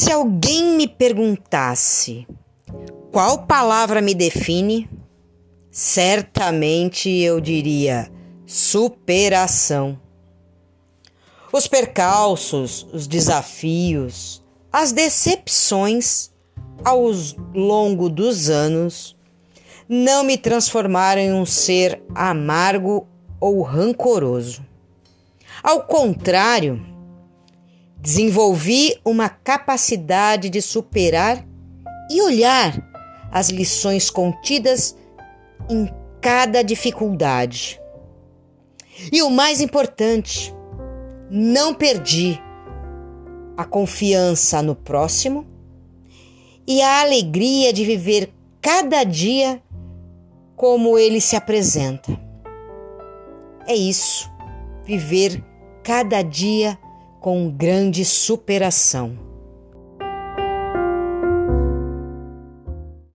Se alguém me perguntasse qual palavra me define, certamente eu diria superação. Os percalços, os desafios, as decepções ao longo dos anos não me transformaram em um ser amargo ou rancoroso. Ao contrário, desenvolvi uma capacidade de superar e olhar as lições contidas em cada dificuldade. E o mais importante, não perdi a confiança no próximo e a alegria de viver cada dia como ele se apresenta. É isso, viver cada dia com grande superação.